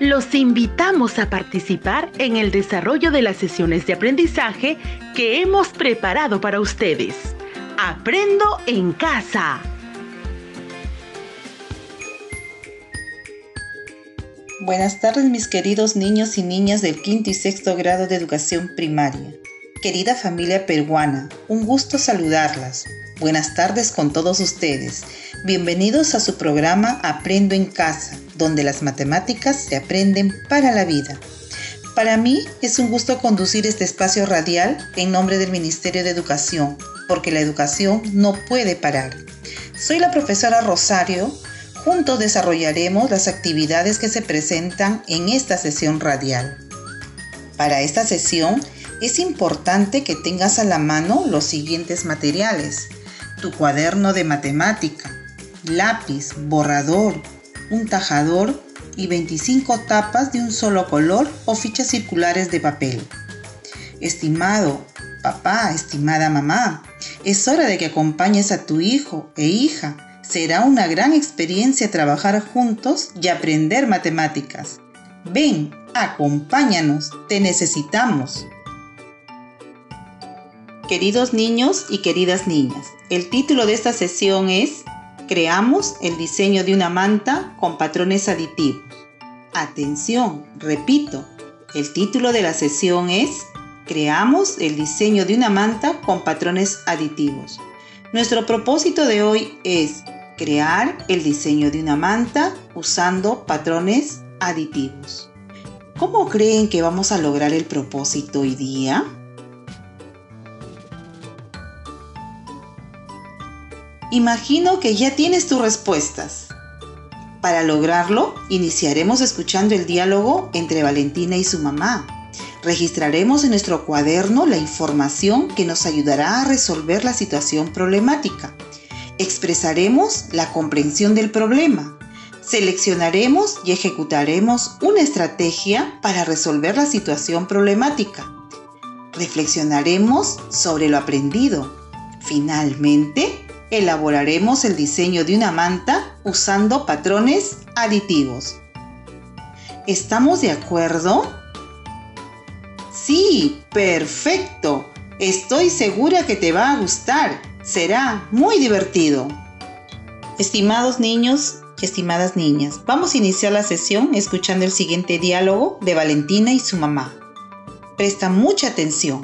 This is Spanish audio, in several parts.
Los invitamos a participar en el desarrollo de las sesiones de aprendizaje que hemos preparado para ustedes. Aprendo en casa. Buenas tardes mis queridos niños y niñas del quinto y sexto grado de educación primaria. Querida familia peruana, un gusto saludarlas. Buenas tardes con todos ustedes. Bienvenidos a su programa Aprendo en casa, donde las matemáticas se aprenden para la vida. Para mí es un gusto conducir este espacio radial en nombre del Ministerio de Educación, porque la educación no puede parar. Soy la profesora Rosario. Juntos desarrollaremos las actividades que se presentan en esta sesión radial. Para esta sesión es importante que tengas a la mano los siguientes materiales. Tu cuaderno de matemática, lápiz, borrador, un tajador y 25 tapas de un solo color o fichas circulares de papel. Estimado papá, estimada mamá, es hora de que acompañes a tu hijo e hija. Será una gran experiencia trabajar juntos y aprender matemáticas. Ven, acompáñanos, te necesitamos. Queridos niños y queridas niñas, el título de esta sesión es Creamos el diseño de una manta con patrones aditivos. Atención, repito, el título de la sesión es Creamos el diseño de una manta con patrones aditivos. Nuestro propósito de hoy es crear el diseño de una manta usando patrones aditivos. ¿Cómo creen que vamos a lograr el propósito hoy día? Imagino que ya tienes tus respuestas. Para lograrlo, iniciaremos escuchando el diálogo entre Valentina y su mamá. Registraremos en nuestro cuaderno la información que nos ayudará a resolver la situación problemática. Expresaremos la comprensión del problema. Seleccionaremos y ejecutaremos una estrategia para resolver la situación problemática. Reflexionaremos sobre lo aprendido. Finalmente, elaboraremos el diseño de una manta usando patrones aditivos. ¿Estamos de acuerdo? Sí, perfecto. Estoy segura que te va a gustar. Será muy divertido. Estimados niños y estimadas niñas, vamos a iniciar la sesión escuchando el siguiente diálogo de Valentina y su mamá. Presta mucha atención.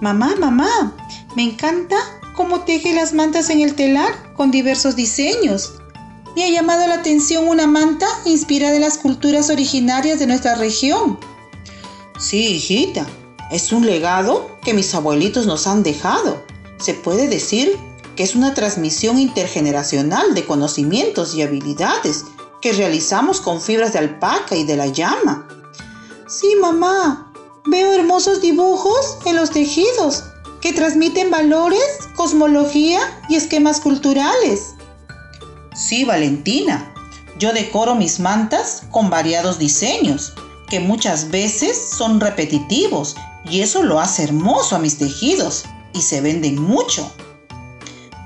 Mamá, mamá, me encanta cómo teje las mantas en el telar con diversos diseños. Me ha llamado la atención una manta inspirada en las culturas originarias de nuestra región. Sí, hijita, es un legado que mis abuelitos nos han dejado. Se puede decir que es una transmisión intergeneracional de conocimientos y habilidades que realizamos con fibras de alpaca y de la llama. Sí, mamá, veo hermosos dibujos en los tejidos que transmiten valores, cosmología y esquemas culturales. Sí, Valentina, yo decoro mis mantas con variados diseños, que muchas veces son repetitivos y eso lo hace hermoso a mis tejidos y se venden mucho.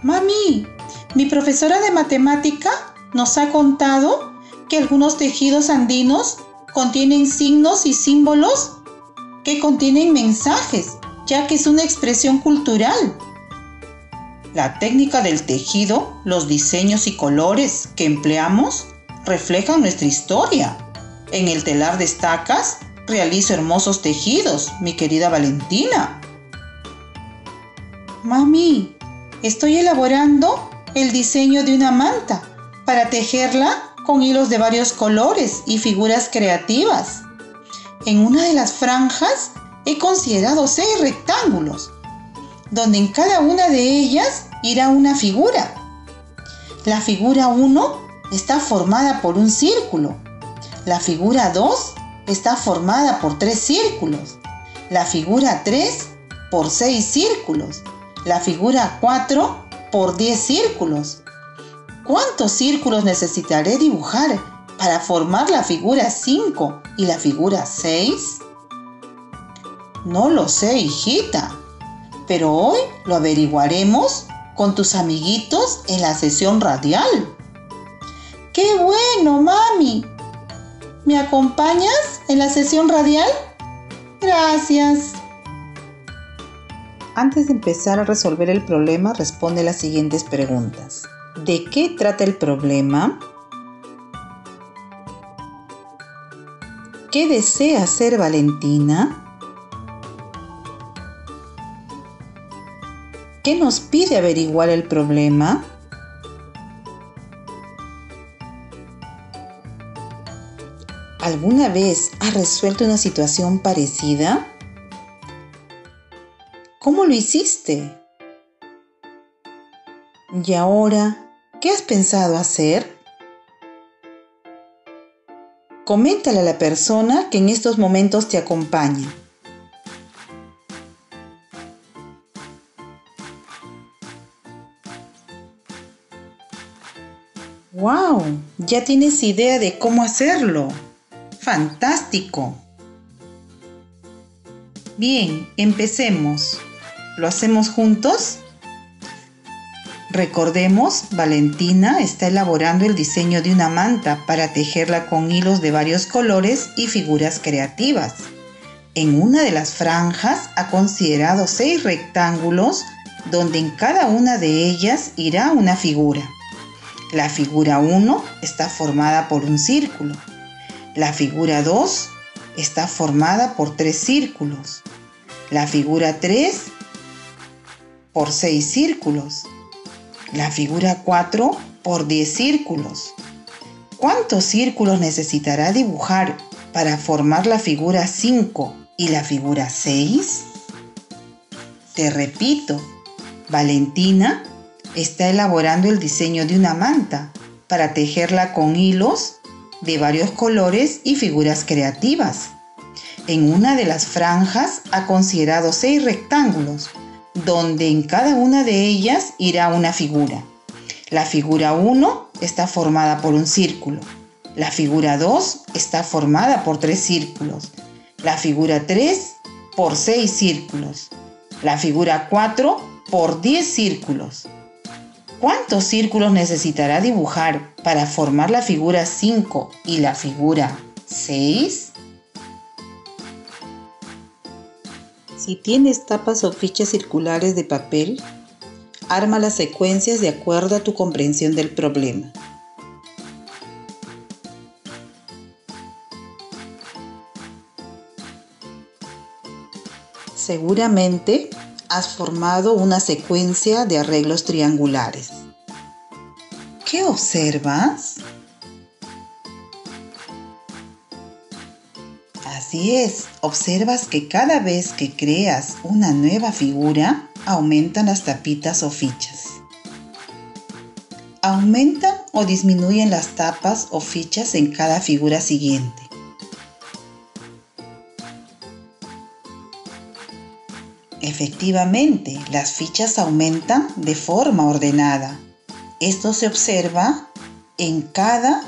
Mami, mi profesora de matemática nos ha contado que algunos tejidos andinos contienen signos y símbolos que contienen mensajes ya que es una expresión cultural. La técnica del tejido, los diseños y colores que empleamos reflejan nuestra historia. En el telar de estacas realizo hermosos tejidos, mi querida Valentina. Mami, estoy elaborando el diseño de una manta para tejerla con hilos de varios colores y figuras creativas. En una de las franjas he considerado seis rectángulos, donde en cada una de ellas irá una figura. La figura 1 está formada por un círculo. La figura 2 está formada por tres círculos. La figura 3 por seis círculos. La figura 4 por 10 círculos. ¿Cuántos círculos necesitaré dibujar para formar la figura 5 y la figura 6? No lo sé, hijita, pero hoy lo averiguaremos con tus amiguitos en la sesión radial. ¡Qué bueno, mami! ¿Me acompañas en la sesión radial? Gracias. Antes de empezar a resolver el problema, responde las siguientes preguntas. ¿De qué trata el problema? ¿Qué desea hacer Valentina? ¿Qué nos pide averiguar el problema? ¿Alguna vez has resuelto una situación parecida? ¿Cómo lo hiciste? ¿Y ahora qué has pensado hacer? Coméntale a la persona que en estos momentos te acompaña. ¡Wow! Ya tienes idea de cómo hacerlo. ¡Fantástico! Bien, empecemos. ¿Lo hacemos juntos? Recordemos, Valentina está elaborando el diseño de una manta para tejerla con hilos de varios colores y figuras creativas. En una de las franjas ha considerado seis rectángulos donde en cada una de ellas irá una figura. La figura 1 está formada por un círculo. La figura 2 está formada por tres círculos. La figura 3 por seis círculos. La figura 4 por 10 círculos. ¿Cuántos círculos necesitará dibujar para formar la figura 5 y la figura 6? Te repito, Valentina está elaborando el diseño de una manta para tejerla con hilos de varios colores y figuras creativas. En una de las franjas ha considerado seis rectángulos, donde en cada una de ellas irá una figura. La figura 1 está formada por un círculo. La figura 2 está formada por tres círculos. La figura 3 por seis círculos. La figura 4 por 10 círculos. ¿Cuántos círculos necesitará dibujar para formar la figura 5 y la figura 6? Si tienes tapas o fichas circulares de papel, arma las secuencias de acuerdo a tu comprensión del problema. Seguramente has formado una secuencia de arreglos triangulares. ¿Qué observas? Así es, observas que cada vez que creas una nueva figura, aumentan las tapitas o fichas. Aumentan o disminuyen las tapas o fichas en cada figura siguiente. Efectivamente, las fichas aumentan de forma ordenada. Esto se observa en cada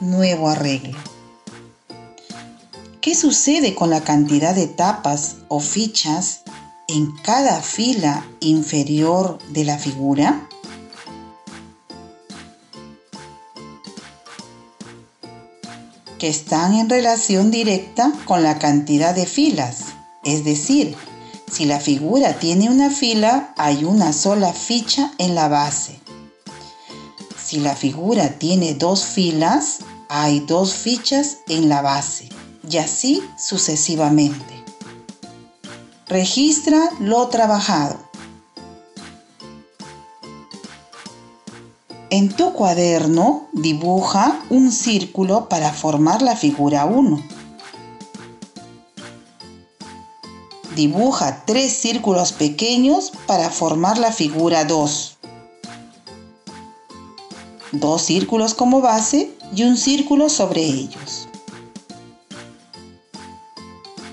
nuevo arreglo. ¿Qué sucede con la cantidad de tapas o fichas en cada fila inferior de la figura? Que están en relación directa con la cantidad de filas, es decir, si la figura tiene una fila, hay una sola ficha en la base. Si la figura tiene dos filas, hay dos fichas en la base. Y así sucesivamente. Registra lo trabajado. En tu cuaderno dibuja un círculo para formar la figura 1 Dibuja tres círculos pequeños para formar la figura 2. Dos círculos como base y un círculo sobre ellos.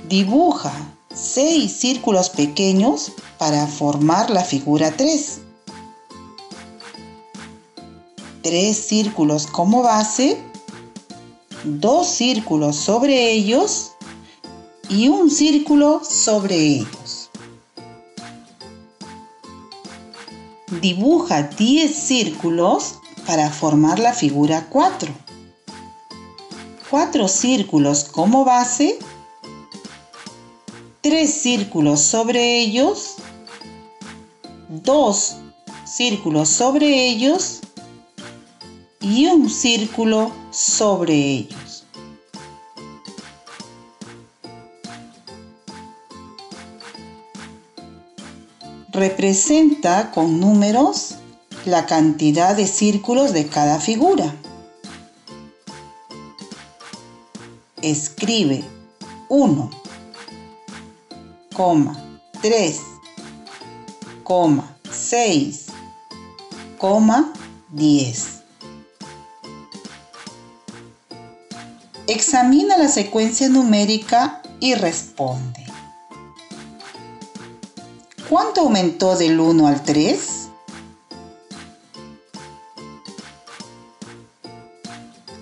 Dibuja seis círculos pequeños para formar la figura 3. Tres círculos como base, dos círculos sobre ellos y un círculo sobre ellos. Dibuja 10 círculos para formar la figura 4. Cuatro círculos como base, tres círculos sobre ellos, dos círculos sobre ellos y un círculo sobre ellos. Representa con números la cantidad de círculos de cada figura. Escribe 1, 3, 6, 10. Examina la secuencia numérica y responde. ¿Cuánto aumentó del 1 al 3?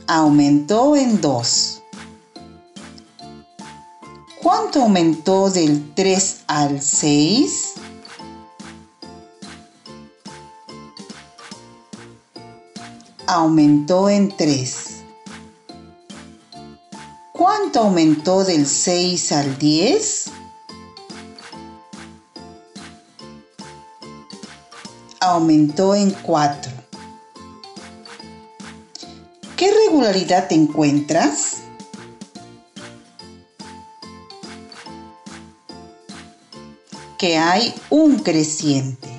Aumentó en 2. ¿Cuánto aumentó del 3 al 6? Aumentó en 3. ¿Cuánto aumentó del 6 al 10? Aumentó en 4. ¿Qué regularidad te encuentras? Que hay un creciente.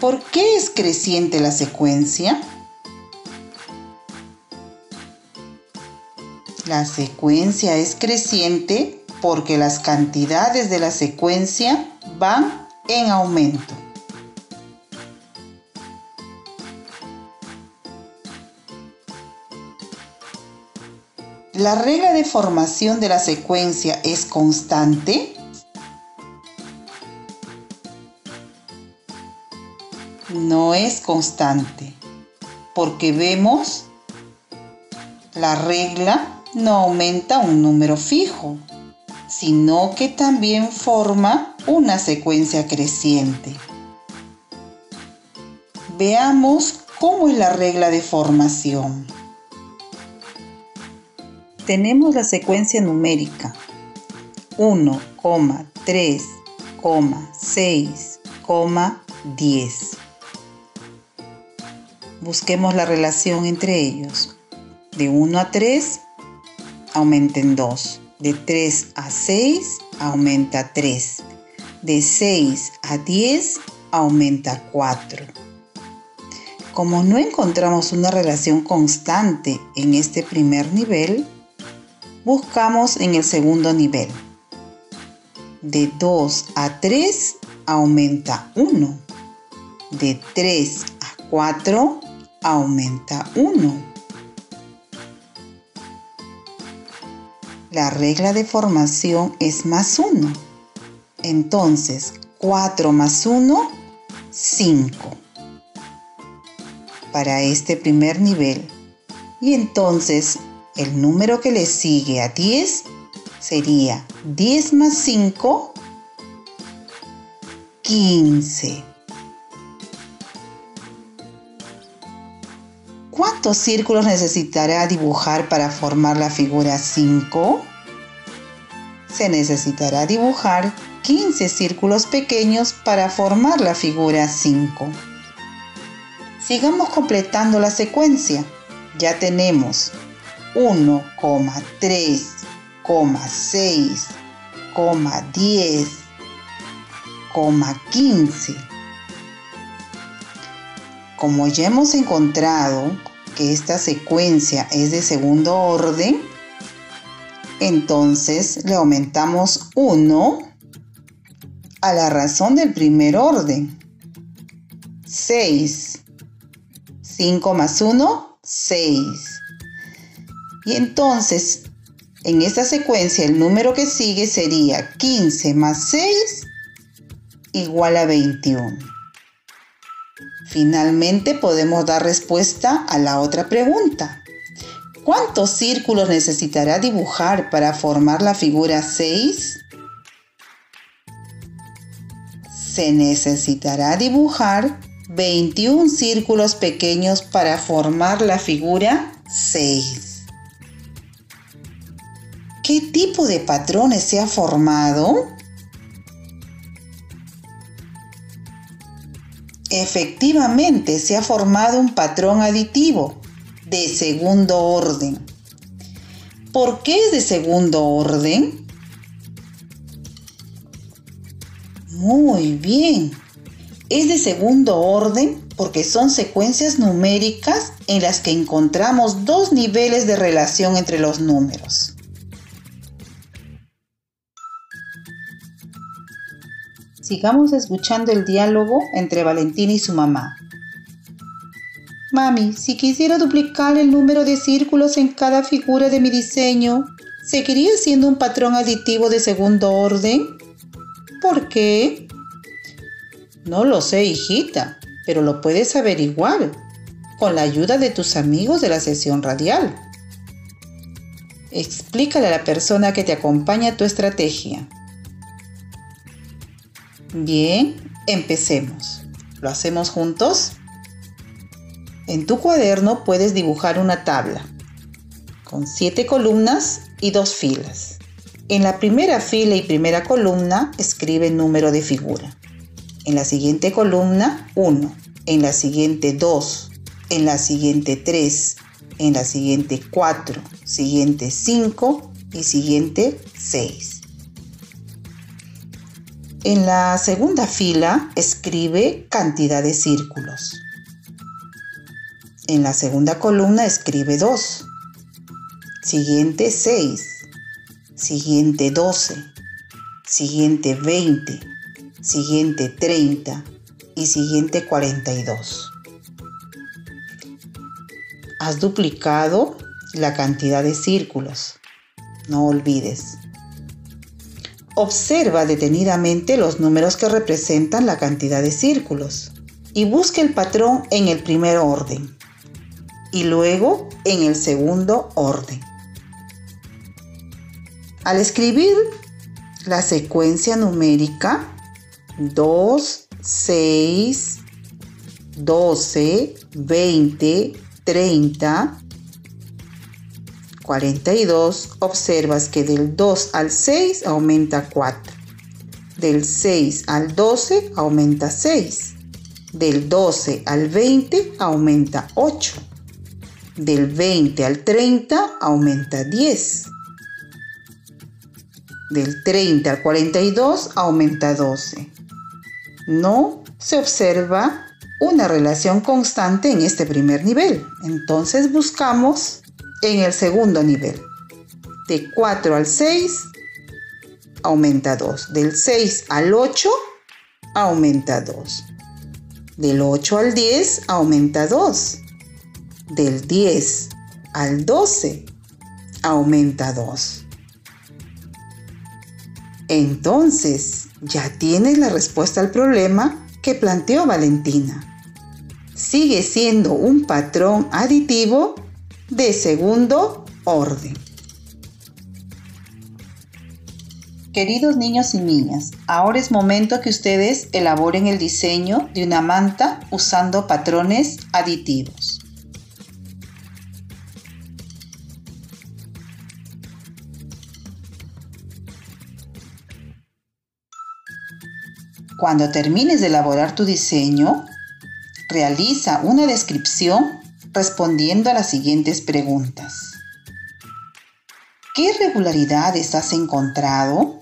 ¿Por qué es creciente la secuencia? La secuencia es creciente porque las cantidades de la secuencia van en aumento. ¿La regla de formación de la secuencia es constante? No es constante, porque vemos la regla no aumenta un número fijo, sino que también forma una secuencia creciente. Veamos cómo es la regla de formación. Tenemos la secuencia numérica 1, 3, 6, 10. Busquemos la relación entre ellos. De 1 a 3 aumenta en 2. De 3 a 6 aumenta 3. De 6 a 10 aumenta 4. Como no encontramos una relación constante en este primer nivel, buscamos en el segundo nivel. De 2 a 3 aumenta 1. De 3 a 4 aumenta 1. La regla de formación es más 1. Entonces, 4 más 1, 5. Para este primer nivel. Y entonces, el número que le sigue a 10 sería 10 más 5, 15. ¿Cuántos círculos necesitará dibujar para formar la figura 5? Se necesitará dibujar 15 círculos pequeños para formar la figura 5. Sigamos completando la secuencia. Ya tenemos 1, 3, 6, 10, 15 como ya hemos encontrado que esta secuencia es de segundo orden, entonces le aumentamos 1 a la razón del primer orden. 6. 5 más 1, 6. Y entonces, en esta secuencia, el número que sigue sería 15 más 6 igual a 21. Finalmente podemos dar respuesta a la otra pregunta. ¿Cuántos círculos necesitará dibujar para formar la figura 6? se necesitará dibujar 21 círculos pequeños para formar la figura 6. ¿Qué tipo de patrones se ha formado? Efectivamente, se ha formado un patrón aditivo de segundo orden. ¿Por qué es de segundo orden? Muy bien. Es de segundo orden porque son secuencias numéricas en las que encontramos dos niveles de relación entre los números. Sigamos escuchando el diálogo entre Valentina y su mamá. Mami, si quisiera duplicar el número de círculos en cada figura de mi diseño, ¿seguiría siendo un patrón aditivo de segundo orden? ¿Por qué? No lo sé, hijita, pero lo puedes averiguar con la ayuda de tus amigos de la sesión radial. Explícale a la persona que te acompaña tu estrategia. Bien, empecemos. ¿Lo hacemos juntos? En tu cuaderno puedes dibujar una tabla con siete columnas y dos filas. En la primera fila y primera columna escribe número de figura. En la siguiente columna 1, en la siguiente 2, en la siguiente 3, en la siguiente 4, siguiente 5 y siguiente 6. En la segunda fila escribe cantidad de círculos. En la segunda columna escribe 2. Siguiente 6. Siguiente 12. Siguiente 20. Siguiente 30. Y siguiente 42. Has duplicado la cantidad de círculos. No olvides. Observa detenidamente los números que representan la cantidad de círculos y busca el patrón en el primer orden y luego en el segundo orden. Al escribir la secuencia numérica 2, 6, 12, 20, 30, 42, observas que del 2 al 6 aumenta 4. Del 6 al 12 aumenta 6. Del 12 al 20 aumenta 8. Del 20 al 30 aumenta 10. Del 30 al 42 aumenta 12. No se observa una relación constante en este primer nivel. Entonces buscamos en el segundo nivel. De 4 al 6 aumenta 2. Del 6 al 8 aumenta 2. Del 8 al 10 aumenta 2 del 10 al 12 aumenta 2. Entonces, ya tienes la respuesta al problema que planteó Valentina. Sigue siendo un patrón aditivo de segundo orden. Queridos niños y niñas, ahora es momento que ustedes elaboren el diseño de una manta usando patrones aditivos. Cuando termines de elaborar tu diseño, realiza una descripción respondiendo a las siguientes preguntas. ¿Qué irregularidades has encontrado?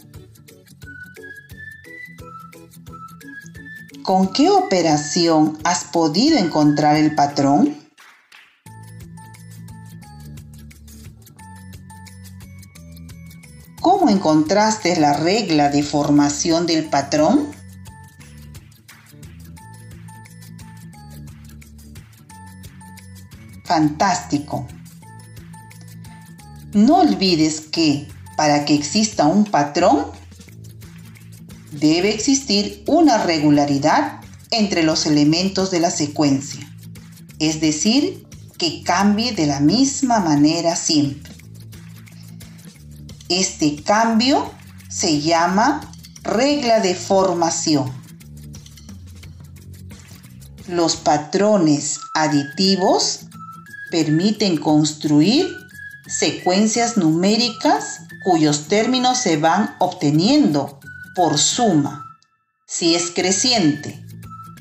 ¿Con qué operación has podido encontrar el patrón? ¿Cómo encontraste la regla de formación del patrón? Fantástico. No olvides que para que exista un patrón, debe existir una regularidad entre los elementos de la secuencia, es decir, que cambie de la misma manera siempre. Este cambio se llama regla de formación. Los patrones aditivos permiten construir secuencias numéricas cuyos términos se van obteniendo por suma si es creciente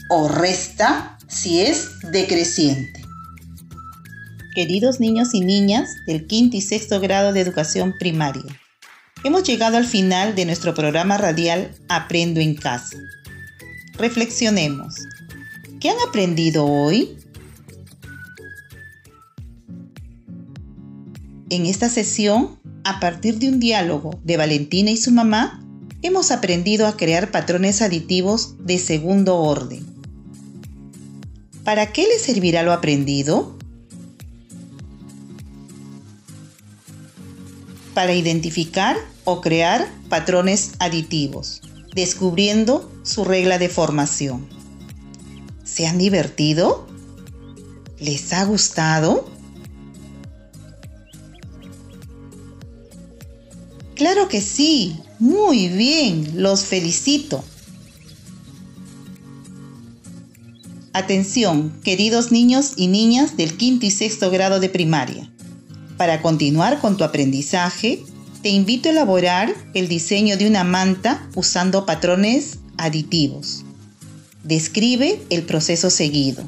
o resta si es decreciente. Queridos niños y niñas del quinto y sexto grado de educación primaria, hemos llegado al final de nuestro programa radial Aprendo en casa. Reflexionemos. ¿Qué han aprendido hoy? En esta sesión, a partir de un diálogo de Valentina y su mamá, hemos aprendido a crear patrones aditivos de segundo orden. ¿Para qué les servirá lo aprendido? Para identificar o crear patrones aditivos, descubriendo su regla de formación. ¿Se han divertido? ¿Les ha gustado? Claro que sí, muy bien, los felicito. Atención, queridos niños y niñas del quinto y sexto grado de primaria. Para continuar con tu aprendizaje, te invito a elaborar el diseño de una manta usando patrones aditivos. Describe el proceso seguido.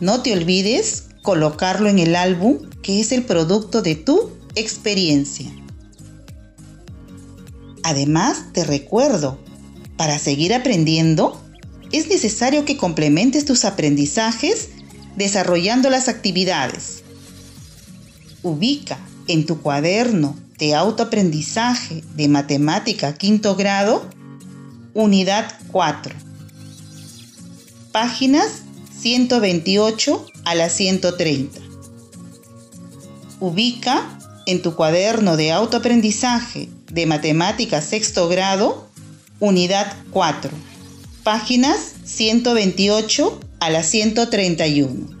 No te olvides colocarlo en el álbum que es el producto de tu experiencia. Además, te recuerdo, para seguir aprendiendo, es necesario que complementes tus aprendizajes desarrollando las actividades. Ubica en tu cuaderno de autoaprendizaje de matemática quinto grado, unidad 4, páginas 128 a la 130. Ubica en tu cuaderno de autoaprendizaje de matemática sexto grado, unidad 4 páginas 128 a la 131.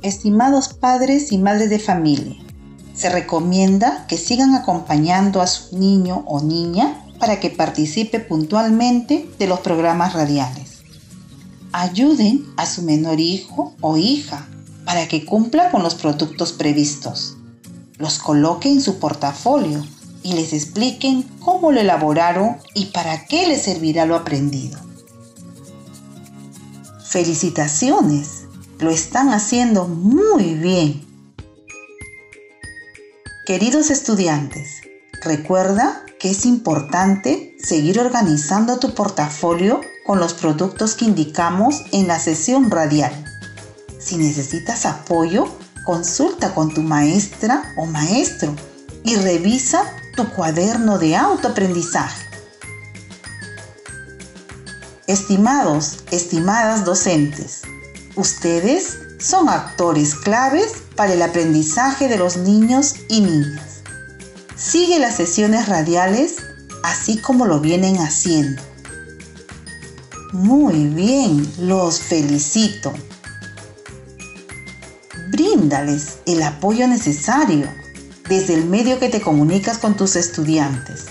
Estimados padres y madres de familia, se recomienda que sigan acompañando a su niño o niña para que participe puntualmente de los programas radiales. Ayuden a su menor hijo o hija para que cumpla con los productos previstos. Los coloque en su portafolio y les expliquen cómo lo elaboraron y para qué les servirá lo aprendido. Felicitaciones, lo están haciendo muy bien. Queridos estudiantes, recuerda que es importante seguir organizando tu portafolio con los productos que indicamos en la sesión radial. Si necesitas apoyo, consulta con tu maestra o maestro y revisa tu cuaderno de autoaprendizaje. Estimados, estimadas docentes, ustedes son actores claves para el aprendizaje de los niños y niñas. Sigue las sesiones radiales así como lo vienen haciendo. Muy bien, los felicito. Bríndales el apoyo necesario desde el medio que te comunicas con tus estudiantes,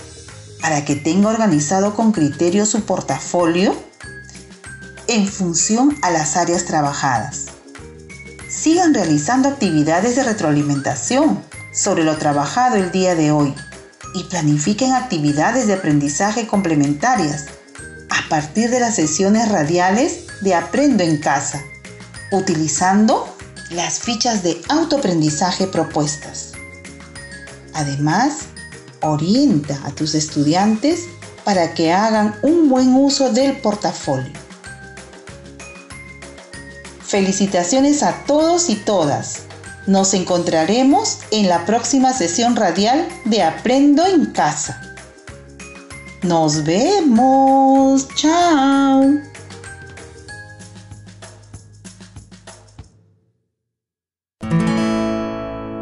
para que tenga organizado con criterio su portafolio en función a las áreas trabajadas. Sigan realizando actividades de retroalimentación sobre lo trabajado el día de hoy y planifiquen actividades de aprendizaje complementarias a partir de las sesiones radiales de Aprendo en casa, utilizando las fichas de autoaprendizaje propuestas. Además, orienta a tus estudiantes para que hagan un buen uso del portafolio. Felicitaciones a todos y todas. Nos encontraremos en la próxima sesión radial de Aprendo en casa. Nos vemos. Chao.